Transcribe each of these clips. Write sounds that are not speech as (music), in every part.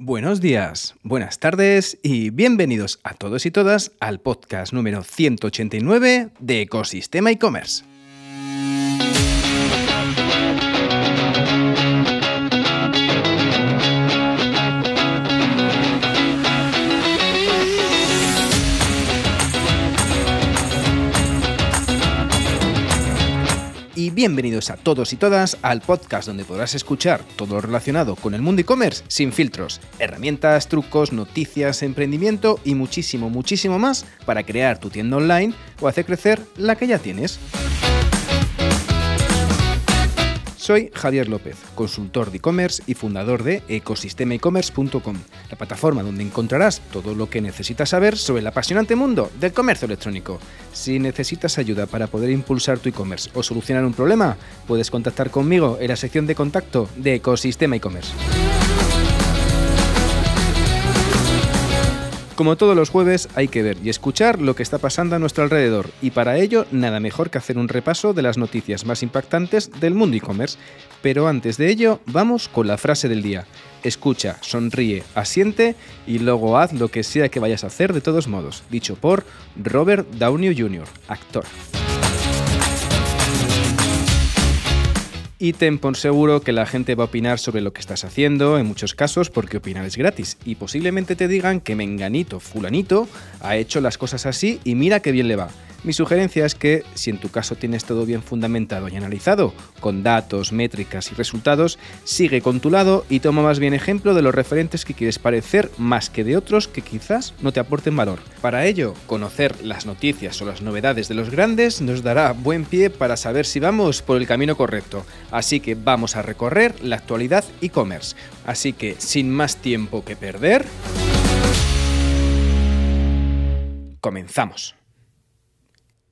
Buenos días, buenas tardes y bienvenidos a todos y todas al podcast número 189 de Ecosistema e-commerce. Bienvenidos a todos y todas al podcast donde podrás escuchar todo lo relacionado con el mundo e-commerce sin filtros, herramientas, trucos, noticias, emprendimiento y muchísimo, muchísimo más para crear tu tienda online o hacer crecer la que ya tienes. Soy Javier López, consultor de e-commerce y fundador de ecosistemaecommerce.com, la plataforma donde encontrarás todo lo que necesitas saber sobre el apasionante mundo del comercio electrónico. Si necesitas ayuda para poder impulsar tu e-commerce o solucionar un problema, puedes contactar conmigo en la sección de contacto de Ecosistema e-commerce. Como todos los jueves, hay que ver y escuchar lo que está pasando a nuestro alrededor, y para ello nada mejor que hacer un repaso de las noticias más impactantes del mundo e-commerce. Pero antes de ello, vamos con la frase del día. Escucha, sonríe, asiente y luego haz lo que sea que vayas a hacer de todos modos, dicho por Robert Downey Jr., actor. Y ten por seguro que la gente va a opinar sobre lo que estás haciendo, en muchos casos porque opinar es gratis, y posiblemente te digan que menganito, fulanito, ha hecho las cosas así y mira qué bien le va. Mi sugerencia es que, si en tu caso tienes todo bien fundamentado y analizado, con datos, métricas y resultados, sigue con tu lado y toma más bien ejemplo de los referentes que quieres parecer más que de otros que quizás no te aporten valor. Para ello, conocer las noticias o las novedades de los grandes nos dará buen pie para saber si vamos por el camino correcto. Así que vamos a recorrer la actualidad e-commerce. Así que, sin más tiempo que perder, comenzamos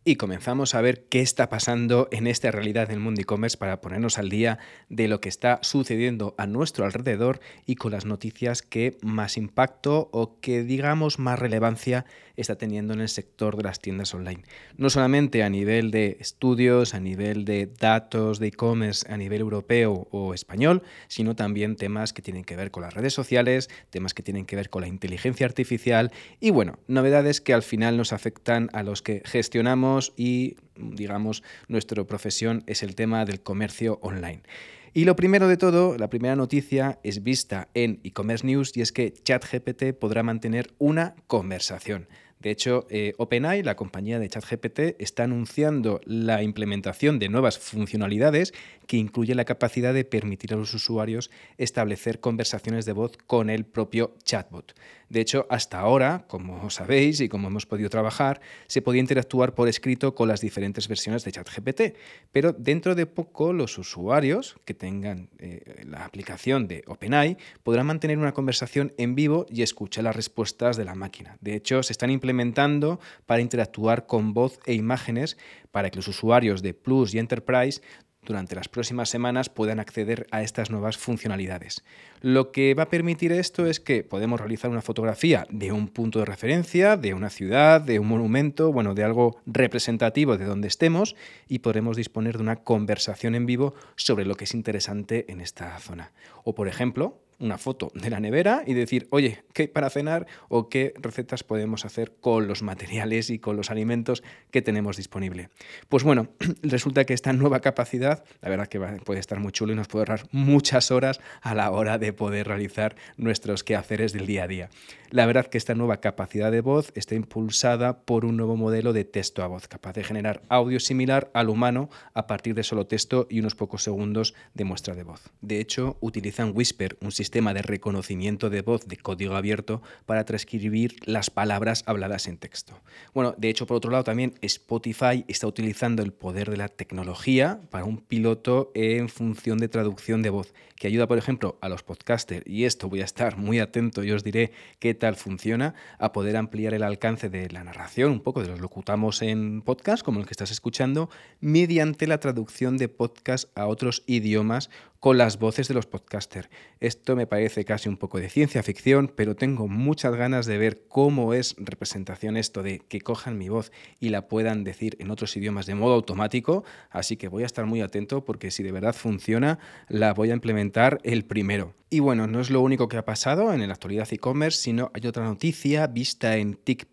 y comenzamos a ver qué está pasando en esta realidad del mundo e-commerce para ponernos al día de lo que está sucediendo a nuestro alrededor y con las noticias que más impacto o que digamos más relevancia está teniendo en el sector de las tiendas online. No solamente a nivel de estudios, a nivel de datos de e-commerce a nivel europeo o español, sino también temas que tienen que ver con las redes sociales, temas que tienen que ver con la inteligencia artificial y bueno, novedades que al final nos afectan a los que gestionamos y digamos nuestra profesión es el tema del comercio online. Y lo primero de todo, la primera noticia es vista en e-commerce news y es que ChatGPT podrá mantener una conversación. De hecho, eh, OpenAI, la compañía de ChatGPT, está anunciando la implementación de nuevas funcionalidades que incluye la capacidad de permitir a los usuarios establecer conversaciones de voz con el propio chatbot. De hecho, hasta ahora, como sabéis y como hemos podido trabajar, se podía interactuar por escrito con las diferentes versiones de ChatGPT, pero dentro de poco los usuarios que tengan eh, la aplicación de OpenAI podrán mantener una conversación en vivo y escuchar las respuestas de la máquina. De hecho, se están implementando para interactuar con voz e imágenes para que los usuarios de Plus y Enterprise durante las próximas semanas puedan acceder a estas nuevas funcionalidades. Lo que va a permitir esto es que podemos realizar una fotografía de un punto de referencia, de una ciudad, de un monumento, bueno, de algo representativo de donde estemos y podremos disponer de una conversación en vivo sobre lo que es interesante en esta zona. O por ejemplo, una foto de la nevera y decir, oye, ¿qué hay para cenar o qué recetas podemos hacer con los materiales y con los alimentos que tenemos disponible? Pues bueno, (clears throat) resulta que esta nueva capacidad, la verdad que puede estar muy chulo y nos puede ahorrar muchas horas a la hora de poder realizar nuestros quehaceres del día a día. La verdad que esta nueva capacidad de voz está impulsada por un nuevo modelo de texto a voz, capaz de generar audio similar al humano a partir de solo texto y unos pocos segundos de muestra de voz. De hecho, utilizan Whisper, un sistema sistema de reconocimiento de voz de código abierto para transcribir las palabras habladas en texto. Bueno, de hecho, por otro lado, también Spotify está utilizando el poder de la tecnología para un piloto en función de traducción de voz, que ayuda, por ejemplo, a los podcasters, y esto voy a estar muy atento y os diré qué tal funciona, a poder ampliar el alcance de la narración, un poco de los locutamos en podcast, como el que estás escuchando, mediante la traducción de podcast a otros idiomas con las voces de los podcasters. Esto me parece casi un poco de ciencia ficción, pero tengo muchas ganas de ver cómo es representación esto de que cojan mi voz y la puedan decir en otros idiomas de modo automático, así que voy a estar muy atento porque si de verdad funciona, la voy a implementar el primero. Y bueno, no es lo único que ha pasado en la actualidad e-commerce, sino hay otra noticia vista en TIC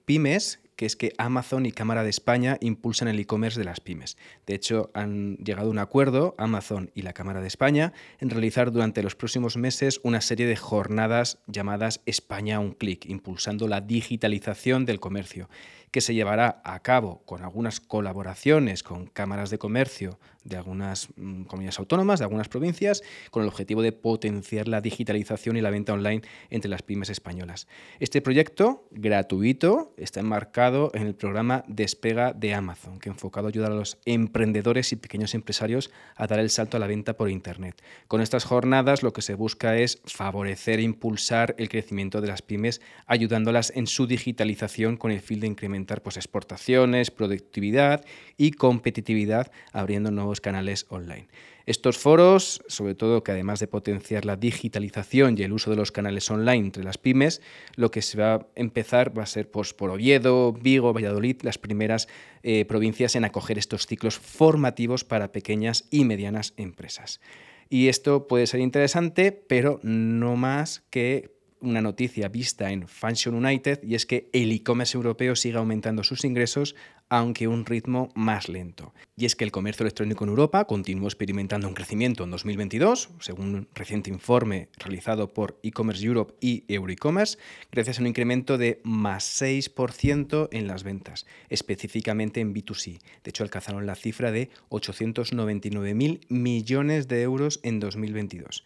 que es que Amazon y Cámara de España impulsan el e-commerce de las pymes. De hecho, han llegado a un acuerdo, Amazon y la Cámara de España, en realizar durante los próximos meses una serie de jornadas llamadas España un clic, impulsando la digitalización del comercio que se llevará a cabo con algunas colaboraciones con cámaras de comercio de algunas mm, comunidades autónomas, de algunas provincias, con el objetivo de potenciar la digitalización y la venta online entre las pymes españolas. Este proyecto, gratuito, está enmarcado en el programa Despega de Amazon, que enfocado a ayudar a los emprendedores y pequeños empresarios a dar el salto a la venta por Internet. Con estas jornadas lo que se busca es favorecer e impulsar el crecimiento de las pymes, ayudándolas en su digitalización con el fin de incrementar pues, exportaciones, productividad y competitividad, abriendo nuevos canales online. Estos foros, sobre todo que además de potenciar la digitalización y el uso de los canales online entre las pymes, lo que se va a empezar va a ser pues, por Oviedo, Vigo, Valladolid, las primeras eh, provincias en acoger estos ciclos formativos para pequeñas y medianas empresas. Y esto puede ser interesante, pero no más que una noticia vista en Function United y es que el e-commerce europeo sigue aumentando sus ingresos aunque un ritmo más lento. Y es que el comercio electrónico en Europa continuó experimentando un crecimiento en 2022, según un reciente informe realizado por e-commerce Europe y Euroecommerce, gracias a un incremento de más 6% en las ventas, específicamente en B2C. De hecho, alcanzaron la cifra de 899.000 millones de euros en 2022.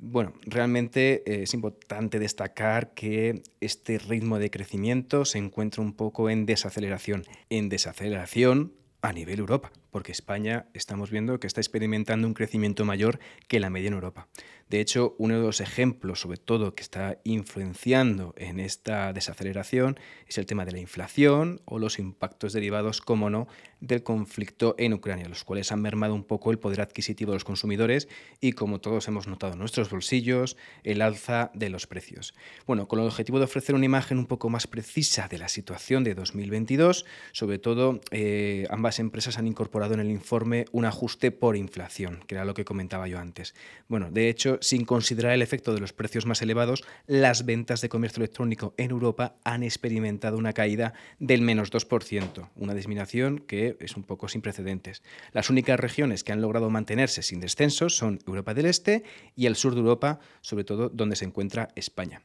Bueno, realmente eh, es importante destacar que este ritmo de crecimiento se encuentra un poco en desaceleración. En desaceleración a nivel Europa, porque España estamos viendo que está experimentando un crecimiento mayor que la media en Europa. De hecho, uno de los ejemplos, sobre todo, que está influenciando en esta desaceleración es el tema de la inflación o los impactos derivados, como no, del conflicto en Ucrania, los cuales han mermado un poco el poder adquisitivo de los consumidores y, como todos hemos notado en nuestros bolsillos, el alza de los precios. Bueno, con el objetivo de ofrecer una imagen un poco más precisa de la situación de 2022, sobre todo, eh, ambas empresas han incorporado en el informe un ajuste por inflación, que era lo que comentaba yo antes. Bueno, de hecho, sin considerar el efecto de los precios más elevados, las ventas de comercio electrónico en Europa han experimentado una caída del menos 2%, una disminución que es un poco sin precedentes. Las únicas regiones que han logrado mantenerse sin descensos son Europa del Este y el sur de Europa, sobre todo donde se encuentra España.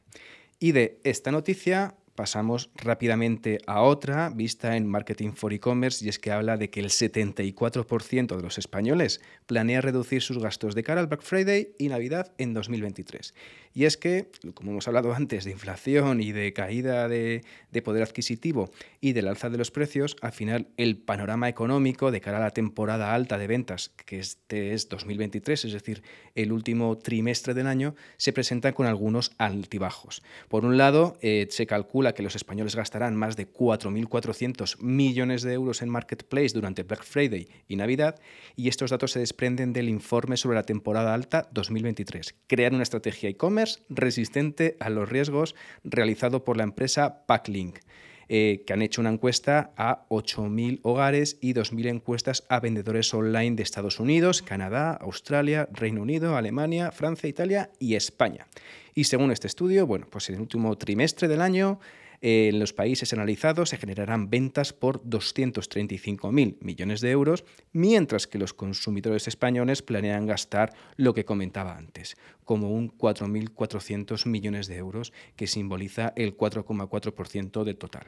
Y de esta noticia pasamos rápidamente a otra vista en Marketing for E-Commerce y es que habla de que el 74% de los españoles planea reducir sus gastos de cara al Black Friday y Navidad en 2023. Y es que, como hemos hablado antes de inflación y de caída de, poder adquisitivo y del alza de los precios, al final el panorama económico de cara a la temporada alta de ventas, que este es 2023, es decir, el último trimestre del año, se presenta con algunos altibajos. Por un lado, eh, se calcula que los españoles gastarán más de 4.400 millones de euros en Marketplace durante Black Friday y Navidad, y estos datos se desprenden del informe sobre la temporada alta 2023. Crear una estrategia e-commerce resistente a los riesgos realizado por la empresa Packlink. Eh, que han hecho una encuesta a 8.000 hogares y 2.000 encuestas a vendedores online de Estados Unidos, Canadá, Australia, Reino Unido, Alemania, Francia, Italia y España. Y según este estudio, bueno, pues en el último trimestre del año en los países analizados se generarán ventas por 235.000 millones de euros, mientras que los consumidores españoles planean gastar lo que comentaba antes, como un 4.400 millones de euros, que simboliza el 4,4% del total.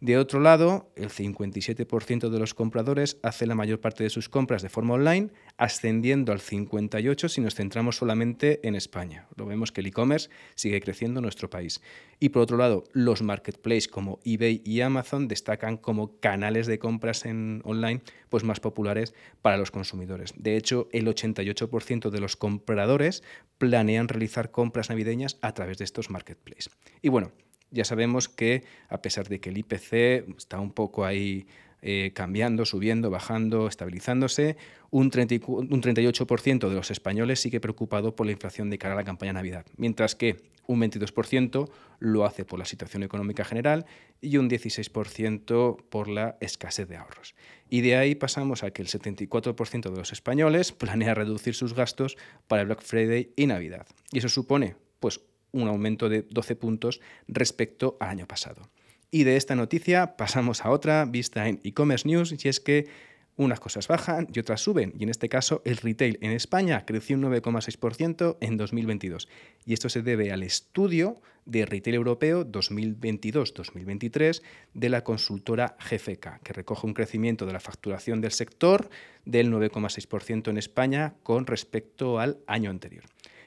De otro lado, el 57% de los compradores hace la mayor parte de sus compras de forma online, ascendiendo al 58% si nos centramos solamente en España. Lo vemos que el e-commerce sigue creciendo en nuestro país. Y por otro lado, los marketplaces como eBay y Amazon destacan como canales de compras en online pues más populares para los consumidores. De hecho, el 88% de los compradores planean realizar compras navideñas a través de estos marketplaces. Y bueno, ya sabemos que a pesar de que el IPC está un poco ahí eh, cambiando, subiendo, bajando, estabilizándose. Un, 38% de los españoles sigue preocupado por la inflación de cara a la campaña Navidad, mientras que un 22% lo hace por la situación económica general y un 16% por la escasez de ahorros. Y de ahí pasamos a que el 74% de los españoles planea reducir sus gastos para Black Friday y Navidad. Y eso supone pues, un aumento de 12 puntos respecto al año pasado. Y de esta noticia pasamos a otra vista en e-commerce news y es que unas cosas bajan y otras suben, y en este caso el retail en España creció un 9,6% en 2022. Y esto se debe al estudio de retail europeo 2022-2023 de la consultora GFK, que recoge un crecimiento de la facturación del sector del 9,6% en España con respecto al año anterior.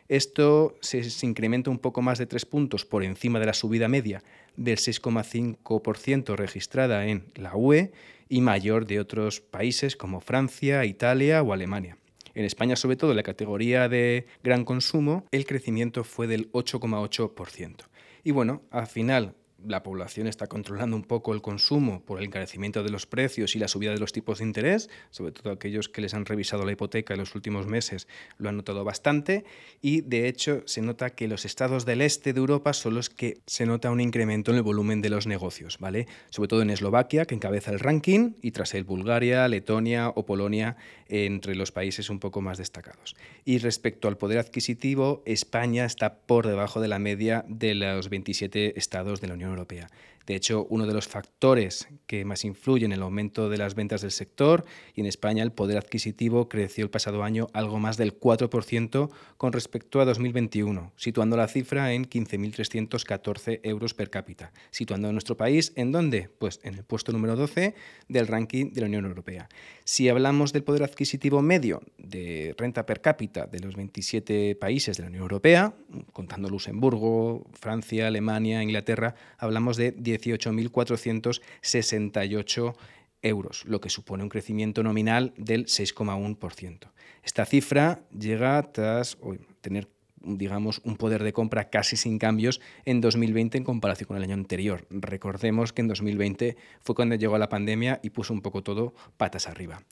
Esto se, incrementa un poco más de tres puntos por encima de la subida media del 6,5% registrada en la UE y mayor de otros países como Francia, Italia o Alemania. En España, sobre todo en la categoría de gran consumo, el crecimiento fue del 8,8%. Y bueno, al final la población está controlando un poco el consumo por el encarecimiento de los precios y la subida de los tipos de interés, sobre todo aquellos que les han revisado la hipoteca en los últimos meses lo han notado bastante y de hecho se nota que los estados del este de Europa son los que se nota un incremento en el volumen de los negocios, ¿vale? Sobre todo en Eslovaquia, que encabeza el ranking, y tras él Bulgaria, Letonia o Polonia entre los países un poco más destacados. Y respecto al poder adquisitivo, España está por debajo de la media de los 27 estados de la Unión Europea. De hecho, uno de los factores que más influyen en el aumento de las ventas del sector y en España el poder adquisitivo creció el pasado año algo más del 4% con respecto a 2021, situando la cifra en 15.314 euros per cápita, situando a nuestro país en dónde? Pues en el puesto número 12 del ranking de la Unión Europea. Si hablamos del poder adquisitivo medio de renta per cápita de los 27 países de la Unión Europea, contando Luxemburgo, Francia, Alemania, Inglaterra, hablamos de 18.468 euros, lo que supone un crecimiento nominal del 6,1%. Esta cifra llega tras tener digamos, un poder de compra casi sin cambios en 2020 en comparación con el año anterior. Recordemos que en 2020 fue cuando llegó la pandemia y puso un poco todo patas arriba.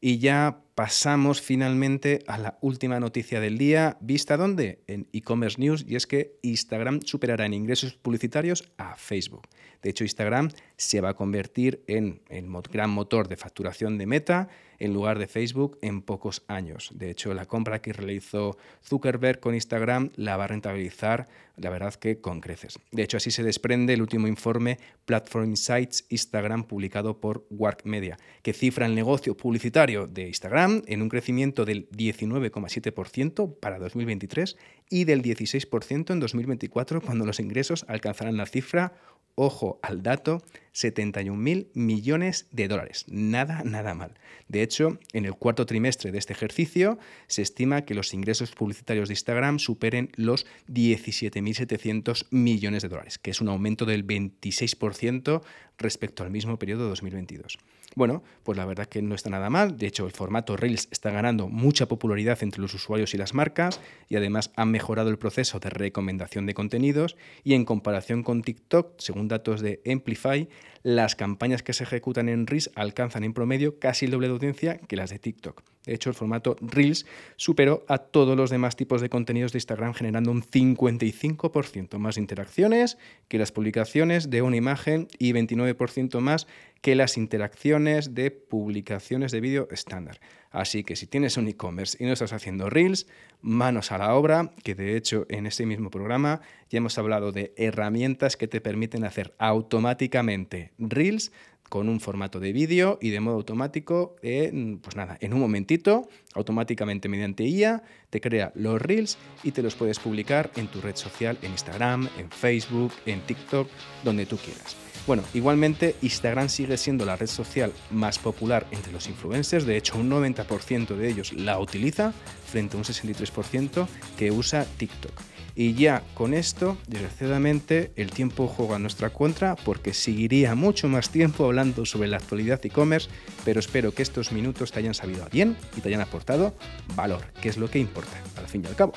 Y ya pasamos finalmente a la última noticia del día, vista dónde? En e-commerce news, y es que Instagram superará en ingresos publicitarios a Facebook. De hecho, Instagram se va a convertir en el gran motor de facturación de Meta en lugar de Facebook en pocos años. De hecho, la compra que realizó Zuckerberg con Instagram la va a rentabilizar, la verdad que con creces. De hecho, así se desprende el último informe Platform Insights Instagram publicado por Work Media, que cifra el negocio publicitario de Instagram en un crecimiento del 19,7% para 2023 y del 16% en 2024 cuando los ingresos alcanzarán la cifra ojo al dato, 71.000 millones de dólares. Nada, nada mal. De hecho, en el cuarto trimestre de este ejercicio se estima que los ingresos publicitarios de Instagram superen los 17.700 millones de dólares, que es un aumento del 26% respecto al mismo periodo de 2022. Bueno, pues la verdad que no está nada mal. De hecho, el formato Reels está ganando mucha popularidad entre los usuarios y las marcas y además han mejorado el proceso de recomendación de contenidos y en comparación con TikTok, según datos de Amplify, las campañas que se ejecutan en Reels alcanzan en promedio casi el doble de audiencia que las de TikTok. De hecho, el formato Reels superó a todos los demás tipos de contenidos de Instagram generando un 55% más interacciones que las publicaciones de una imagen y 29% más que las interacciones de publicaciones de vídeo estándar. Así que si tienes un e-commerce y no estás haciendo reels, manos a la obra, que de hecho en este mismo programa ya hemos hablado de herramientas que te permiten hacer automáticamente reels con un formato de vídeo y de modo automático, pues nada, en un momentito, automáticamente mediante IA, te crea los reels y te los puedes publicar en tu red social, en Instagram, en Facebook, en TikTok, donde tú quieras. Bueno, igualmente Instagram sigue siendo la red social más popular entre los influencers, de hecho un 90% de ellos la utiliza frente a un 63% que usa TikTok. Y ya con esto, desgraciadamente, el tiempo juega a nuestra contra porque seguiría mucho más tiempo hablando sobre la actualidad e-commerce, pero espero que estos minutos te hayan sabido bien y te hayan aportado valor, que es lo que importa, al fin y al cabo.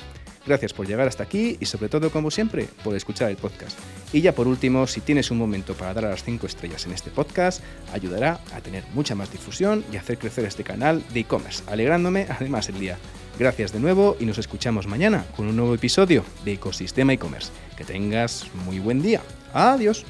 Gracias por llegar hasta aquí y sobre todo, como siempre, por escuchar el podcast. Y ya por último, si tienes un momento para dar a las 5 estrellas en este podcast, ayudará a tener mucha más difusión y hacer crecer este canal de e-commerce, alegrándome además el día. Gracias de nuevo y nos escuchamos mañana con un nuevo episodio de Ecosistema e-commerce. Que tengas muy buen día. Adiós.